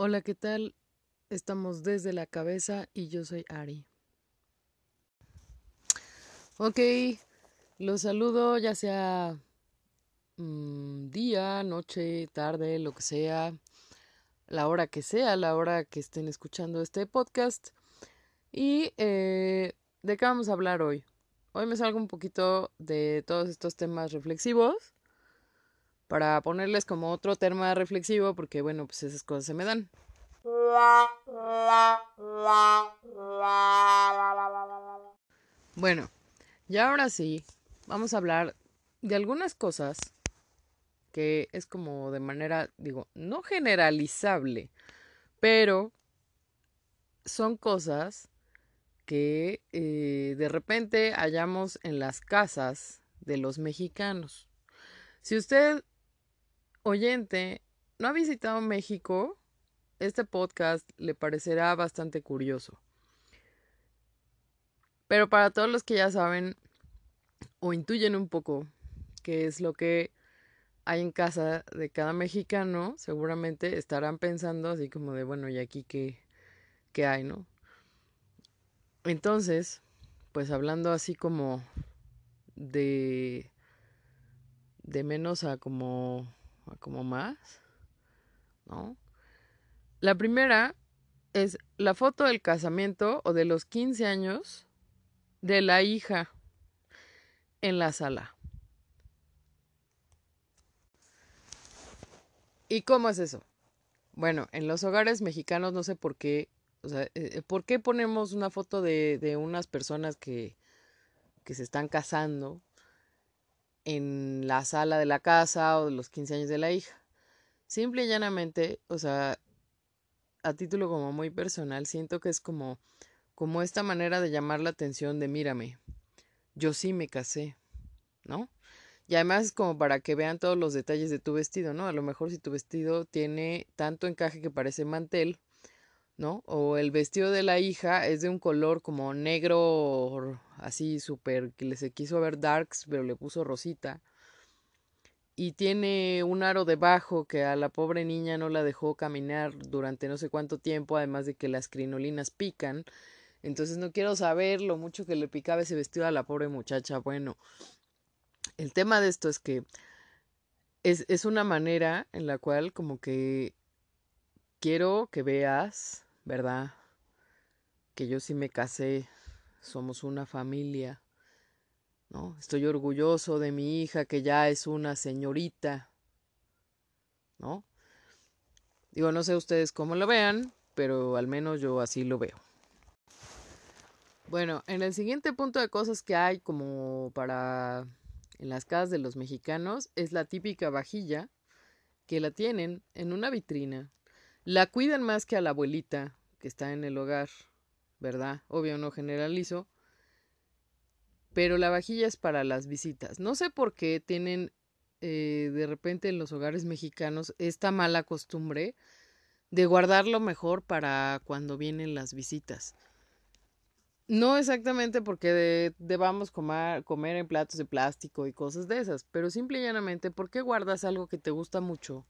Hola, ¿qué tal? Estamos desde la cabeza y yo soy Ari. Ok, los saludo ya sea mm, día, noche, tarde, lo que sea, la hora que sea, la hora que estén escuchando este podcast. ¿Y eh, de qué vamos a hablar hoy? Hoy me salgo un poquito de todos estos temas reflexivos para ponerles como otro tema reflexivo porque bueno, pues esas cosas se me dan. Bueno, y ahora sí, vamos a hablar de algunas cosas que es como de manera, digo, no generalizable, pero son cosas que eh, de repente hallamos en las casas de los mexicanos. Si usted oyente no ha visitado México, este podcast le parecerá bastante curioso. Pero para todos los que ya saben o intuyen un poco qué es lo que hay en casa de cada mexicano, seguramente estarán pensando así como de, bueno, ¿y aquí qué, qué hay, no? Entonces, pues hablando así como de de menos a como como más, ¿no? La primera es la foto del casamiento o de los 15 años de la hija en la sala. ¿Y cómo es eso? Bueno, en los hogares mexicanos no sé por qué, o sea, eh, eh, ¿por qué ponemos una foto de, de unas personas que, que se están casando en la sala de la casa o de los 15 años de la hija. Simple y llanamente, o sea, a título como muy personal, siento que es como, como esta manera de llamar la atención de mírame, yo sí me casé, ¿no? Y además es como para que vean todos los detalles de tu vestido, ¿no? A lo mejor si tu vestido tiene tanto encaje que parece mantel, ¿no? O el vestido de la hija es de un color como negro, así súper, que se quiso ver darks, pero le puso rosita. Y tiene un aro debajo que a la pobre niña no la dejó caminar durante no sé cuánto tiempo, además de que las crinolinas pican. Entonces no quiero saber lo mucho que le picaba ese vestido a la pobre muchacha. Bueno, el tema de esto es que es, es una manera en la cual como que quiero que veas ¿verdad? Que yo sí me casé, somos una familia, ¿no? Estoy orgulloso de mi hija que ya es una señorita, ¿no? Digo, no sé ustedes cómo lo vean, pero al menos yo así lo veo. Bueno, en el siguiente punto de cosas que hay como para en las casas de los mexicanos es la típica vajilla que la tienen en una vitrina. La cuidan más que a la abuelita, que está en el hogar, ¿verdad? Obvio no generalizo. Pero la vajilla es para las visitas. No sé por qué tienen eh, de repente en los hogares mexicanos esta mala costumbre de guardarlo mejor para cuando vienen las visitas. No exactamente porque debamos comer, comer en platos de plástico y cosas de esas, pero simple y llanamente, ¿por qué guardas algo que te gusta mucho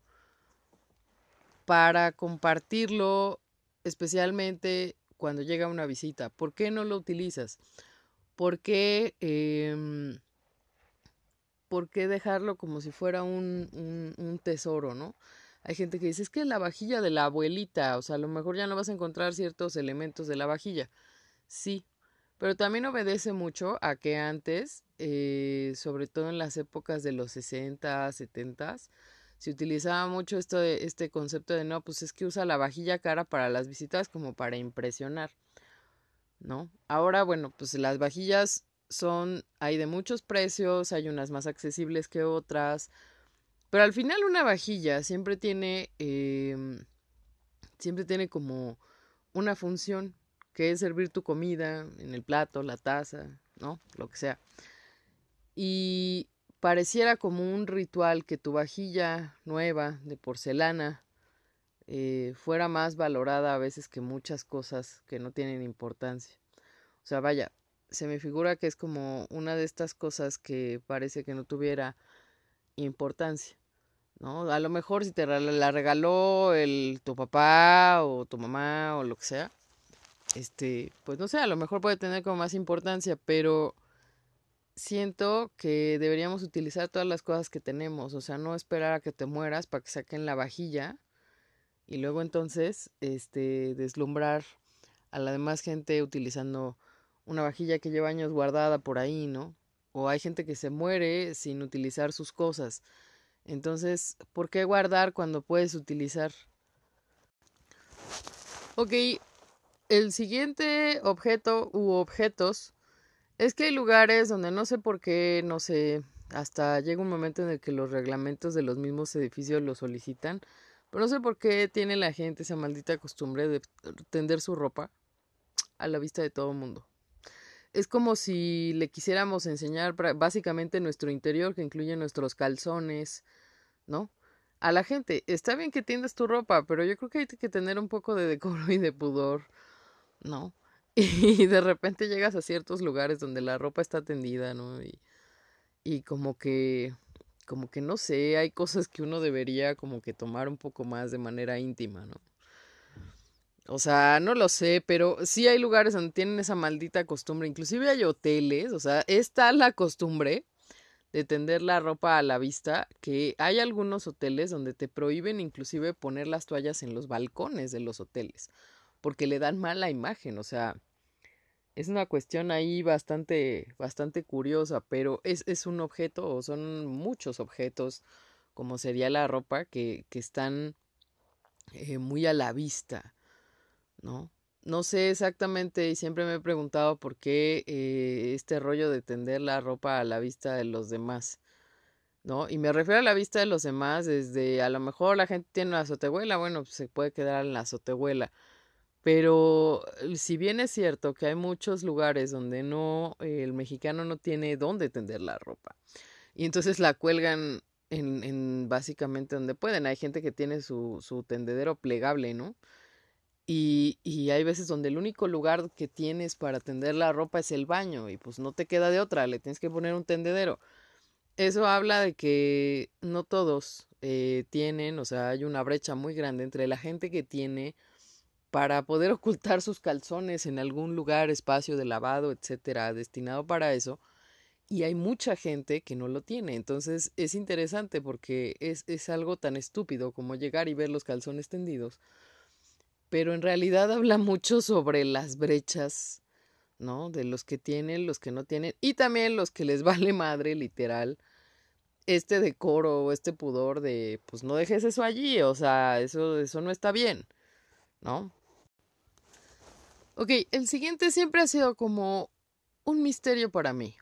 para compartirlo especialmente cuando llega una visita. ¿Por qué no lo utilizas? ¿Por qué, em, ¿por qué dejarlo como si fuera un, un, tesoro, no? Hay gente que dice, es que la vajilla de la abuelita, o sea, a lo mejor ya no vas a encontrar ciertos elementos de la vajilla. Sí, pero también obedece mucho a que antes, eh, sobre todo en las épocas de los 60, 70, se utilizaba mucho esto de, este concepto de no, pues es que usa la vajilla cara para las visitas como para impresionar, ¿no? Ahora, bueno, pues las vajillas son, hay de muchos precios, hay unas más accesibles que otras, pero al final una vajilla siempre tiene, eh, siempre tiene como una función, que es servir tu comida en el plato, la taza, ¿no? Lo que sea. Y pareciera como un ritual que tu vajilla nueva de porcelana eh, fuera más valorada a veces que muchas cosas que no tienen importancia. O sea, vaya, se me figura que es como una de estas cosas que parece que no tuviera importancia, ¿no? A lo mejor si te la regaló el, tu papá o tu mamá o lo que sea, este, pues no sé, a lo mejor puede tener como más importancia, pero siento que deberíamos utilizar todas las cosas que tenemos, o sea, no esperar a que te mueras para que saquen la vajilla y luego entonces, este, deslumbrar a la demás gente utilizando una vajilla que lleva años guardada por ahí, ¿no? O hay gente que se muere sin utilizar sus cosas. Entonces, ¿por qué guardar cuando puedes utilizar? Ok, el siguiente objeto u objetos es que hay lugares donde no sé por qué, no sé, hasta llega un momento en el que los reglamentos de los mismos edificios lo solicitan, pero no sé por qué tiene la gente esa maldita costumbre de tender su ropa a la vista de todo el mundo. Es como si le quisiéramos enseñar básicamente nuestro interior, que incluye nuestros calzones, ¿no? A la gente, está bien que tiendas tu ropa, pero yo creo que hay que tener un poco de decoro y de pudor, ¿no? Y de repente llegas a ciertos lugares donde la ropa está tendida, ¿no? Y, y como que, como que no sé, hay cosas que uno debería como que tomar un poco más de manera íntima, ¿no? O sea, no lo sé, pero sí hay lugares donde tienen esa maldita costumbre. Inclusive hay hoteles, o sea, está la costumbre de tender la ropa a la vista, que hay algunos hoteles donde te prohíben inclusive poner las toallas en los balcones de los hoteles, porque le dan mala imagen, o sea, es una cuestión ahí bastante, bastante curiosa, pero es, es un objeto, o son muchos objetos, como sería la ropa, que, que están eh, muy a la vista. ¿no? No sé exactamente y siempre me he preguntado por qué eh, este rollo de tender la ropa a la vista de los demás, ¿no? Y me refiero a la vista de los demás desde a lo mejor la gente tiene una azotehuela, bueno, pues se puede quedar en la azotehuela. Pero eh, si bien es cierto que hay muchos lugares donde no, el mexicano no tiene dónde tender la ropa. Y entonces la cuelgan en, en básicamente donde pueden. Hay gente que tiene su, su tendedero plegable, ¿no? Y, y, hay veces donde el único lugar que tienes para tender la ropa es el baño y pues no te queda de otra, le tienes que poner un tendedero. Eso habla de que no todos eh, tienen, o sea, hay una brecha muy grande entre la gente que tiene para poder ocultar sus calzones en algún lugar, espacio de lavado, etcétera, destinado para eso, y hay mucha gente que no lo tiene. Entonces es interesante porque es, es algo tan estúpido como llegar y ver los calzones tendidos pero en realidad habla mucho sobre las brechas, ¿no? De los que tienen, los que no tienen, y también los que les vale madre, literal, este decoro o este pudor de, pues no dejes eso allí, o sea, eso, eso no está bien, ¿no? Ok, el siguiente siempre ha sido como un misterio para mí.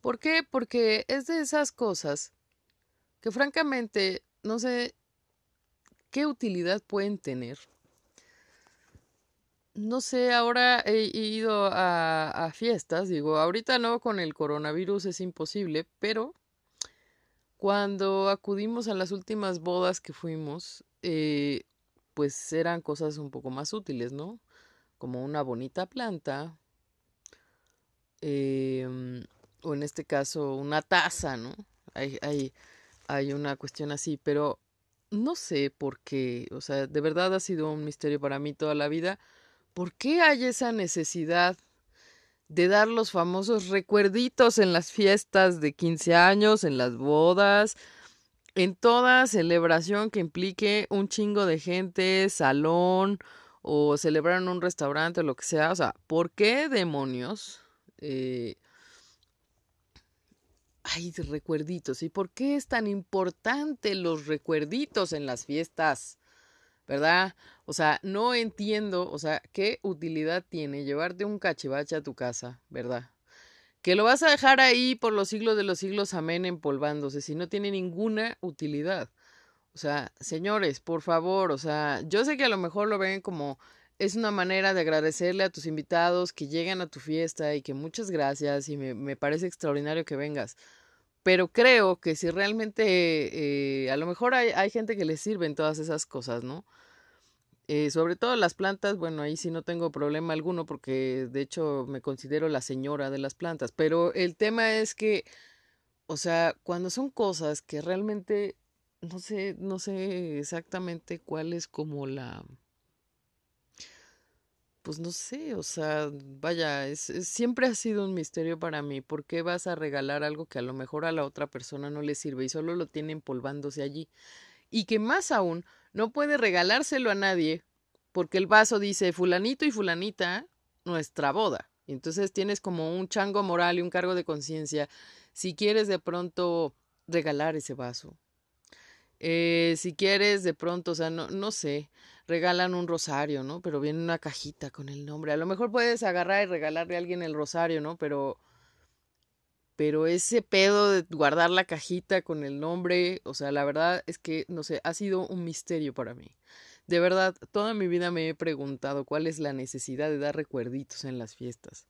¿Por qué? Porque es de esas cosas que francamente no sé ¿Qué utilidad pueden tener? No sé, ahora he ido a, fiestas, digo, ahorita no con el coronavirus es imposible, pero cuando acudimos a las últimas bodas que fuimos, eh, pues eran cosas un poco más útiles, ¿no? Como una bonita planta, em, o en este caso una taza, ¿no? Hay, hay, hay una cuestión así, pero no sé por qué, o sea, de verdad ha sido un misterio para mí toda la vida. ¿Por qué hay esa necesidad de dar los famosos recuerditos en las fiestas de 15 años, en las bodas, en toda celebración que implique un chingo de gente, salón o celebrar en un restaurante o lo que sea? O sea, ¿por qué demonios? Eh, Ay, recuerditos. ¿Y por qué es tan importante los recuerditos en las fiestas? ¿Verdad? O sea, no entiendo, o sea, qué utilidad tiene llevarte un cachivache a tu casa, ¿verdad? Que lo vas a dejar ahí por los siglos de los siglos, amén, empolvándose, si no tiene ninguna utilidad. O sea, señores, por favor, o sea, yo sé que a lo mejor lo ven como es una manera de agradecerle a tus invitados que llegan a tu fiesta y que muchas gracias y me, me parece extraordinario que vengas. Pero creo que si realmente, eh, a lo mejor hay, hay, gente que le sirven todas esas cosas, ¿no? Eh, sobre todo las plantas, bueno, ahí sí no tengo problema alguno porque de hecho me considero la señora de las plantas, pero el tema es que, o sea, cuando son cosas que realmente no sé, no sé exactamente cuál es como la, pues no sé, o sea, vaya, es, siempre ha sido un misterio para mí. ¿Por qué vas a regalar algo que a lo mejor a la otra persona no le sirve y solo lo tiene empolvándose allí? Y que más aún, no puede regalárselo a nadie porque el vaso dice fulanito y fulanita, nuestra boda. Y entonces tienes como un chango moral y un cargo de conciencia si quieres de pronto regalar ese vaso. Eh, si quieres de pronto, o sea, no, no sé, regalan un rosario, ¿no? Pero viene una cajita con el nombre. A lo mejor puedes agarrar y regalarle a alguien el rosario, ¿no? Pero pero ese pedo de guardar la cajita con el nombre, o sea, la verdad es que, no sé, ha sido un misterio para mí. De verdad, toda mi vida me he preguntado cuál es la necesidad de dar recuerditos en las fiestas.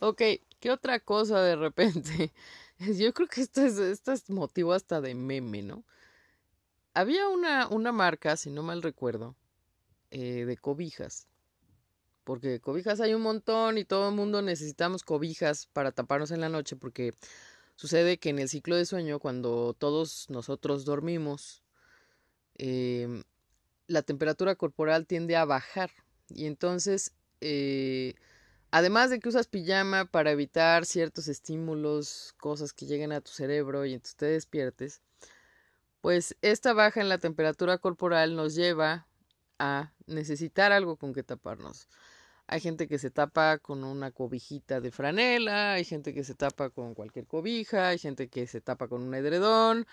Ok, ¿qué otra cosa de repente? Yo creo que esto es, motivo hasta de meme, ¿no? Había una, una marca, si no mal recuerdo, eh, de cobijas porque cobijas hay un montón y todo el mundo necesitamos cobijas para taparnos en la noche porque sucede que en el ciclo de sueño cuando todos nosotros dormimos em, la temperatura corporal tiende a bajar y entonces eh, además de que usas pijama para evitar ciertos estímulos, cosas que lleguen a tu cerebro y entonces te despiertes, pues esta baja en la temperatura corporal nos lleva a necesitar algo con que taparnos. Hay gente que se tapa con una cobijita de franela, hay gente que se tapa con cualquier cobija, hay gente que se tapa con un edredón,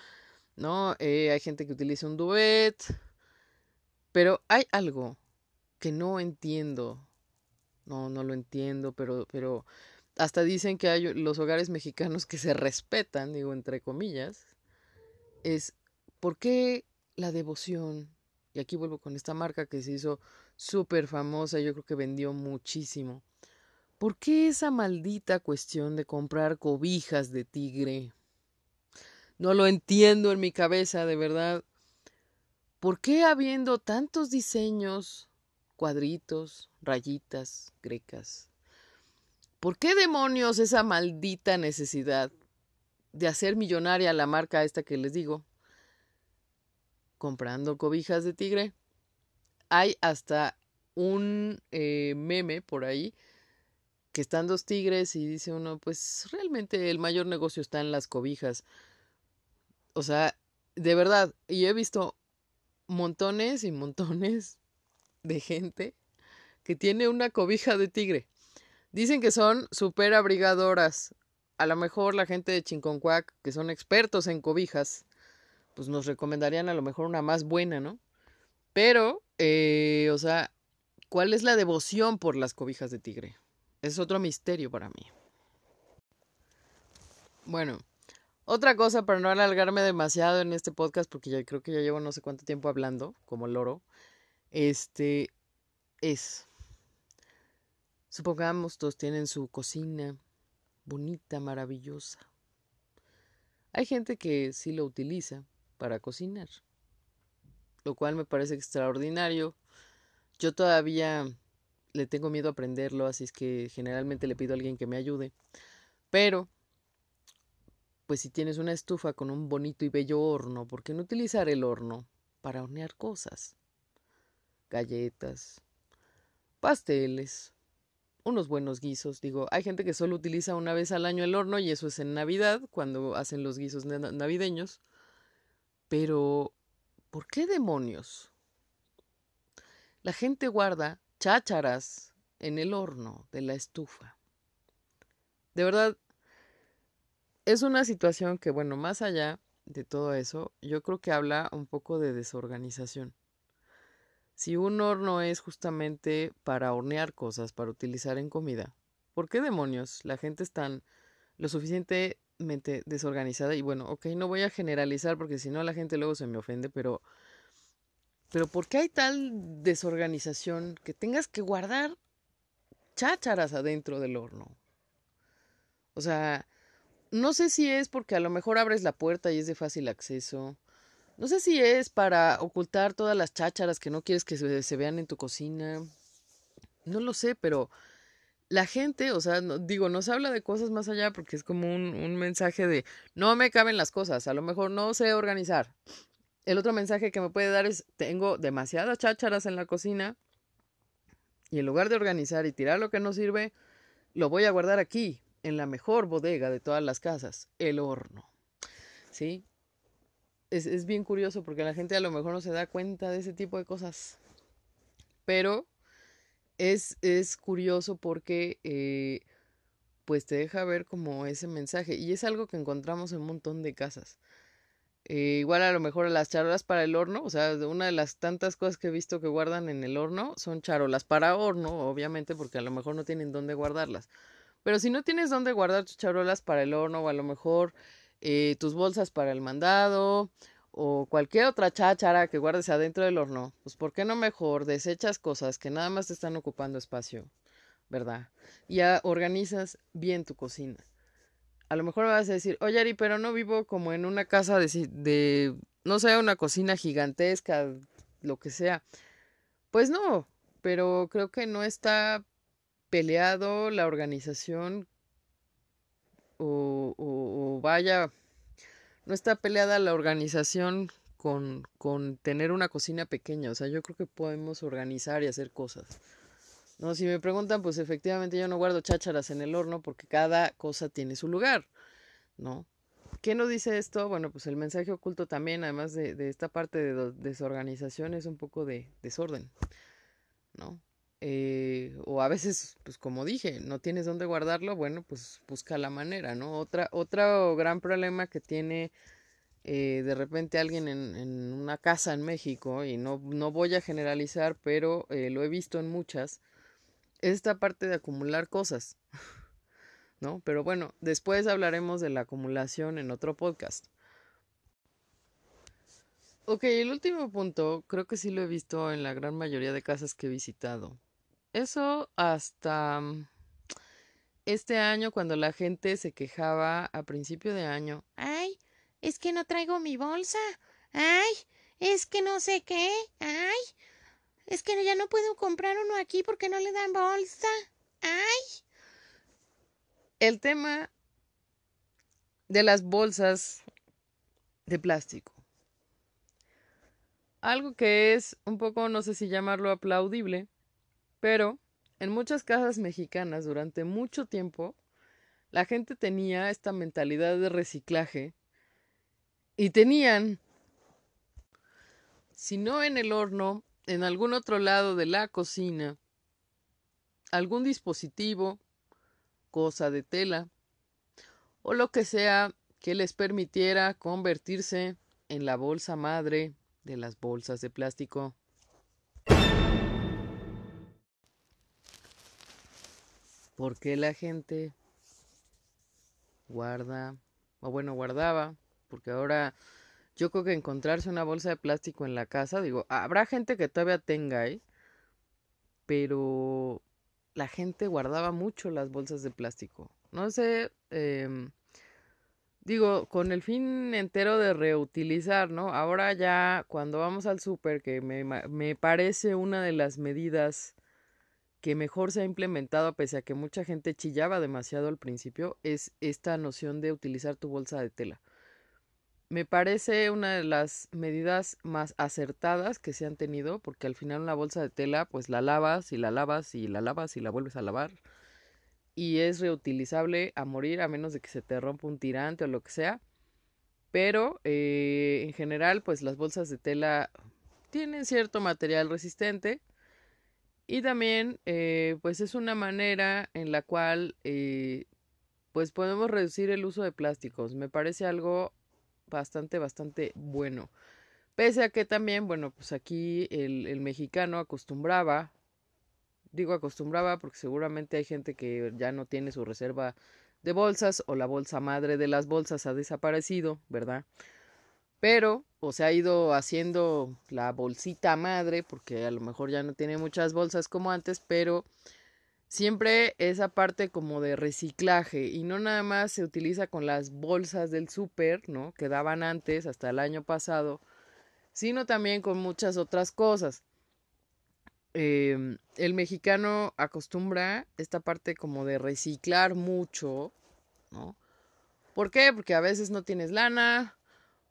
¿no? Eh, hay gente que utiliza un duvet. Pero hay algo que no entiendo. No, no lo entiendo, pero, pero hasta dicen que hay los hogares mexicanos que se respetan, digo entre comillas, es ¿por qué la devoción? Y aquí vuelvo con esta marca que se hizo súper famosa, yo creo que vendió muchísimo. ¿Por qué esa maldita cuestión de comprar cobijas de tigre? No lo entiendo en mi cabeza, de verdad. ¿Por qué habiendo tantos diseños, cuadritos, rayitas, grecas? ¿Por qué demonios esa maldita necesidad de hacer millonaria la marca esta que les digo? Comprando cobijas de tigre hay hasta un eh, meme por ahí que están dos tigres y dice uno, pues realmente el mayor negocio está en las cobijas. O sea, de verdad, y he visto montones y montones de gente que tiene una cobija de tigre. Dicen que son súper abrigadoras. A lo mejor la gente de Chinconcuac, que son expertos en cobijas, pues nos recomendarían a lo mejor una más buena, ¿no? Pero eh, o sea, ¿cuál es la devoción por las cobijas de tigre? Es otro misterio para mí. Bueno, otra cosa para no alargarme demasiado en este podcast, porque ya creo que ya llevo no sé cuánto tiempo hablando, como loro, este es, supongamos todos tienen su cocina bonita, maravillosa. Hay gente que sí lo utiliza para cocinar lo cual me parece extraordinario. Yo todavía le tengo miedo a aprenderlo, así es que generalmente le pido a alguien que me ayude. Pero, pues si tienes una estufa con un bonito y bello horno, ¿por qué no utilizar el horno para hornear cosas? Galletas, pasteles, unos buenos guisos. Digo, hay gente que solo utiliza una vez al año el horno y eso es en Navidad, cuando hacen los guisos navideños. Pero ¿Por qué demonios? La gente guarda chácharas en el horno de la estufa. De verdad, es una situación que, bueno, más allá de todo eso, yo creo que habla un poco de desorganización. Si un horno es justamente para hornear cosas, para utilizar en comida, ¿por qué demonios la gente es tan lo suficiente desorganizada y bueno, ok, no voy a generalizar porque si no la gente luego se me ofende, pero pero ¿por qué hay tal desorganización que tengas que guardar chácharas adentro del horno? O sea, no sé si es porque a lo mejor abres la puerta y es de fácil acceso. No sé si es para ocultar todas las chácharas que no quieres que se, vean en tu cocina. No lo sé, pero la gente, o sea, no, digo, nos habla de cosas más allá porque es como un, un mensaje de no me caben las cosas, a lo mejor no sé organizar. El otro mensaje que me puede dar es tengo demasiadas chácharas en la cocina y en lugar de organizar y tirar lo que no sirve, lo voy a guardar aquí, en la mejor bodega de todas las casas, el horno. ¿Sí? Es, es bien curioso porque la gente a lo mejor no se da cuenta de ese tipo de cosas. Pero es, es curioso porque eh, pues te deja ver como ese mensaje y es algo que encontramos en un montón de casas. Eh, igual a lo mejor las charolas para el horno, o sea, una de las tantas cosas que he visto que guardan en el horno son charolas para horno, obviamente, porque a lo mejor no tienen dónde guardarlas. Pero si no tienes dónde guardar tus charolas para el horno, o a lo mejor eh, tus bolsas para el mandado, o cualquier otra cháchara que guardes adentro del horno, pues ¿por qué no mejor desechas cosas que nada más te están ocupando espacio, ¿verdad? Ya organizas bien tu cocina. A lo mejor vas a decir, oye Ari, pero no vivo como en una casa de, de no sé, una cocina gigantesca, lo que sea. Pues no, pero creo que no está peleado la organización o, vaya, no está peleada la organización con, con tener una cocina pequeña. O sea, yo creo que podemos organizar y hacer cosas. No, si me preguntan, pues efectivamente yo no guardo chácharas en el horno porque cada cosa tiene su lugar, ¿no? ¿Qué nos dice esto? Bueno, pues el mensaje oculto también, además de, de esta parte de desorganización, es un poco de desorden, ¿no? Eh, o a veces, pues como dije, no tienes dónde guardarlo, bueno, pues busca la manera, ¿no? Otra, otro gran problema que tiene eh, de repente alguien en, una casa en México, y no, no voy a generalizar, pero eh, lo he visto en muchas, es esta parte de acumular cosas, ¿no? Pero bueno, después hablaremos de la acumulación en otro podcast. Ok, el último punto creo que sí lo he visto en la gran mayoría de casas que he visitado. Eso hasta mm, este año cuando la gente se quejaba a principio de año. Ay, es que no traigo mi bolsa. Ay, es que no sé qué. Ay, es que ya no puedo comprar uno aquí porque no le dan bolsa. Ay. El tema de las bolsas de plástico. Algo que es un poco, no sé si llamarlo aplaudible, pero en muchas casas mexicanas durante mucho tiempo la gente tenía esta mentalidad de reciclaje y tenían, si no en el horno, en algún otro lado de la cocina, algún dispositivo, cosa de tela, o lo que sea que les permitiera convertirse en la bolsa madre de las bolsas de plástico. ¿Por qué la gente guarda, o bueno, guardaba? Porque ahora yo creo que encontrarse una bolsa de plástico en la casa, digo, habrá gente que todavía tenga, ¿eh? Pero la gente guardaba mucho las bolsas de plástico. No sé, eh, digo, con el fin entero de reutilizar, ¿no? Ahora ya cuando vamos al súper, que me, me parece una de las medidas que mejor se ha implementado, pese a que mucha gente chillaba demasiado al principio, es esta noción de utilizar tu bolsa de tela. Me parece una de las medidas más acertadas que se han tenido, porque al final una bolsa de tela, pues la lavas y la lavas y la lavas y la vuelves a lavar. Y es reutilizable a morir, a menos de que se te rompa un tirante o lo que sea. Pero eh, en general, pues las bolsas de tela tienen cierto material resistente y también, eh, pues es una manera en la cual, eh, pues podemos reducir el uso de plásticos. Me parece algo bastante, bastante bueno. Pese a que también, bueno, pues aquí el, el mexicano acostumbraba, digo acostumbraba porque seguramente hay gente que ya no tiene su reserva de bolsas o la bolsa madre de las bolsas ha desaparecido, ¿verdad? Pero o se ha ido haciendo la bolsita madre porque a lo mejor ya no tiene muchas bolsas como antes, pero siempre esa parte como de reciclaje y no nada más se utiliza con las bolsas del súper, ¿no? Que daban antes hasta el año pasado, sino también con muchas otras cosas. em, el mexicano acostumbra esta parte como de reciclar mucho, ¿no? ¿Por qué? Porque a veces no tienes lana,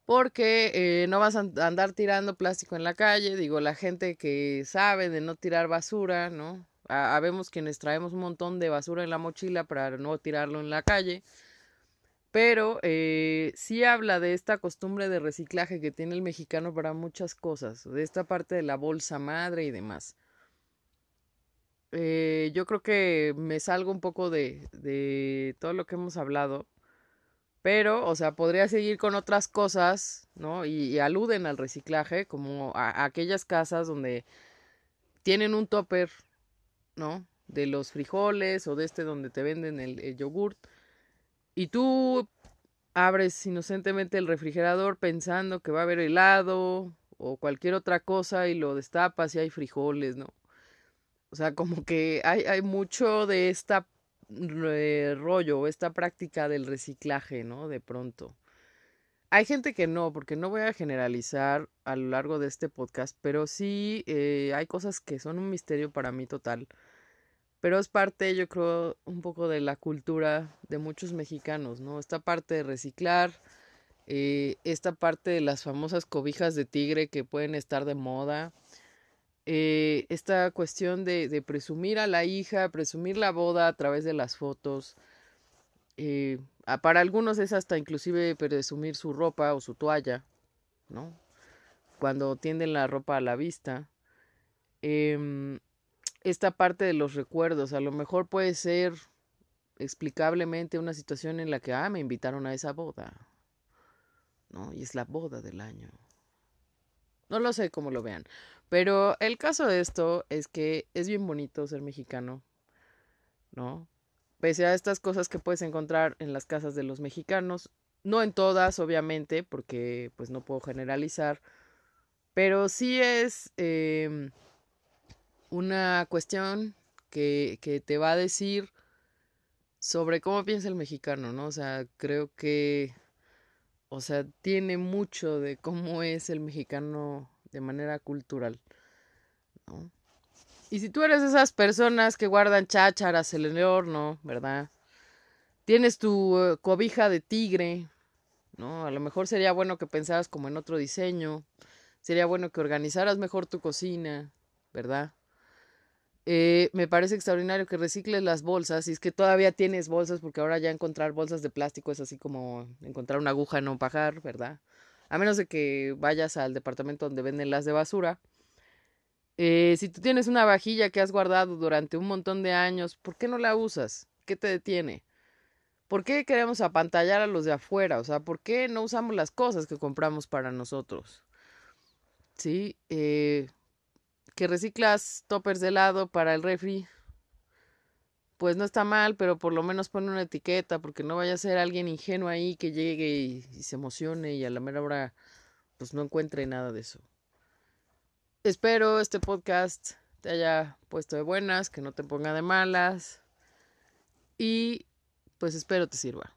porque eh, no vas a andar tirando plástico en la calle, digo, la gente que sabe de no tirar basura, ¿no? Habemos quienes traemos un montón de basura en la mochila para no tirarlo en la calle, pero eh, sí habla de esta costumbre de reciclaje que tiene el mexicano para muchas cosas, de esta parte de la bolsa madre y demás. Eh, yo creo que me salgo un poco de, de todo lo que hemos hablado pero, o sea, podría seguir con otras cosas, ¿no? Y, aluden al reciclaje, como a, aquellas casas donde tienen un topper, ¿no? De los frijoles o de este donde te venden el, el yogurt. Y tú abres inocentemente el refrigerador pensando que va a haber helado o cualquier otra cosa y lo destapas y hay frijoles, ¿no? O sea, como que hay, hay mucho de esta rollo, esta práctica del reciclaje, ¿no? De pronto. Hay gente que no, porque no voy a generalizar a lo largo de este podcast, pero sí eh, hay cosas que son un misterio para mí total. Pero es parte, yo creo, un poco de la cultura de muchos mexicanos, ¿no? Esta parte de reciclar, eh, esta parte de las famosas cobijas de tigre que pueden estar de moda, eh, esta cuestión de, presumir a la hija, presumir la boda a través de las fotos. Eh, para algunos es hasta inclusive presumir su ropa o su toalla, ¿no? Cuando tienden la ropa a la vista. Em, esta parte de los recuerdos, a lo mejor puede ser explicablemente una situación en la que, ah, me invitaron a esa boda, ¿no? Y es la boda del año. No lo sé cómo lo vean. Pero el caso de esto es que es bien bonito ser mexicano, ¿no? Pese a estas cosas que puedes encontrar en las casas de los mexicanos, no en todas, obviamente, porque pues no puedo generalizar, pero sí es em, una cuestión que, que te va a decir sobre cómo piensa el mexicano, ¿no? O sea, creo que, o sea, tiene mucho de cómo es el mexicano de manera cultural. ¿no? Y si tú eres de esas personas que guardan chácharas en el horno, ¿verdad? Tienes tu eh, cobija de tigre, ¿no? A lo mejor sería bueno que pensaras como en otro diseño. Sería bueno que organizaras mejor tu cocina, ¿verdad? Eh, me parece extraordinario que recicles las bolsas. Y es que todavía tienes bolsas, porque ahora ya encontrar bolsas de plástico es así como encontrar una aguja en un pajar, ¿verdad? A menos de que vayas al departamento donde venden las de basura. Eh, si tú tienes una vajilla que has guardado durante un montón de años, ¿por qué no la usas? ¿Qué te detiene? ¿Por qué queremos apantallar a los de afuera? O sea, ¿por qué no usamos las cosas que compramos para nosotros? ¿Sí? Eh, que reciclas toppers de helado para el refri, pues no está mal, pero por lo menos pone una etiqueta, porque no vaya a ser alguien ingenuo ahí que llegue y, se emocione y a la mera hora pues no encuentre nada de eso. Espero este podcast te haya puesto de buenas, que no te ponga de malas y pues espero te sirva.